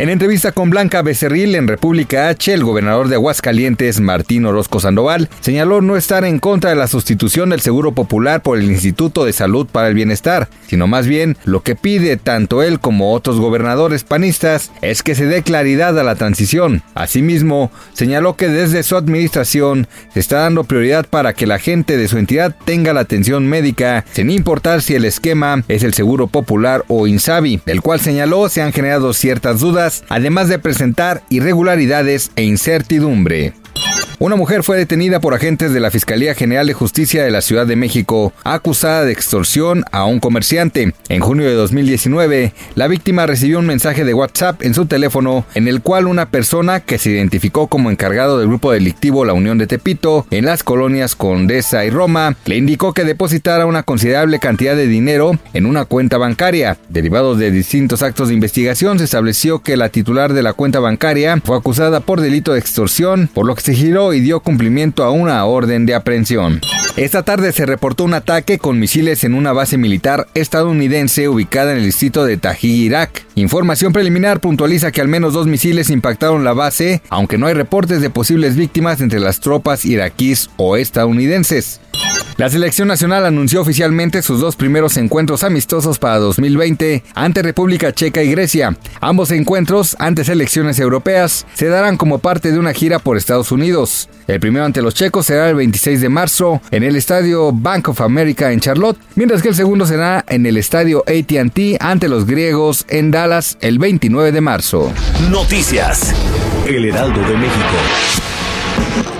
En entrevista con Blanca Becerril en República H, el gobernador de Aguascalientes, Martín Orozco Sandoval, señaló no estar en contra de la sustitución del Seguro Popular por el Instituto de Salud para el Bienestar, sino más bien lo que pide tanto él como otros gobernadores panistas es que se dé claridad a la transición. Asimismo, señaló que desde su administración se está dando prioridad para que la gente de su entidad tenga la atención médica, sin importar si el esquema es el Seguro Popular o INSABI, del cual señaló se han generado ciertas dudas además de presentar irregularidades e incertidumbre. Una mujer fue detenida por agentes de la Fiscalía General de Justicia de la Ciudad de México, acusada de extorsión a un comerciante. En junio de 2019, la víctima recibió un mensaje de WhatsApp en su teléfono en el cual una persona que se identificó como encargado del grupo delictivo La Unión de Tepito en las colonias Condesa y Roma le indicó que depositara una considerable cantidad de dinero en una cuenta bancaria. Derivado de distintos actos de investigación, se estableció que la titular de la cuenta bancaria fue acusada por delito de extorsión, por lo que se giró y dio cumplimiento a una orden de aprehensión. Esta tarde se reportó un ataque con misiles en una base militar estadounidense ubicada en el distrito de Tají, Irak. Información preliminar puntualiza que al menos dos misiles impactaron la base, aunque no hay reportes de posibles víctimas entre las tropas iraquíes o estadounidenses. La selección nacional anunció oficialmente sus dos primeros encuentros amistosos para 2020 ante República Checa y Grecia. Ambos encuentros, ante selecciones europeas, se darán como parte de una gira por Estados Unidos. El primero ante los checos será el 26 de marzo en el estadio Bank of America en Charlotte, mientras que el segundo será en el estadio ATT ante los griegos en Dallas el 29 de marzo. Noticias. El Heraldo de México.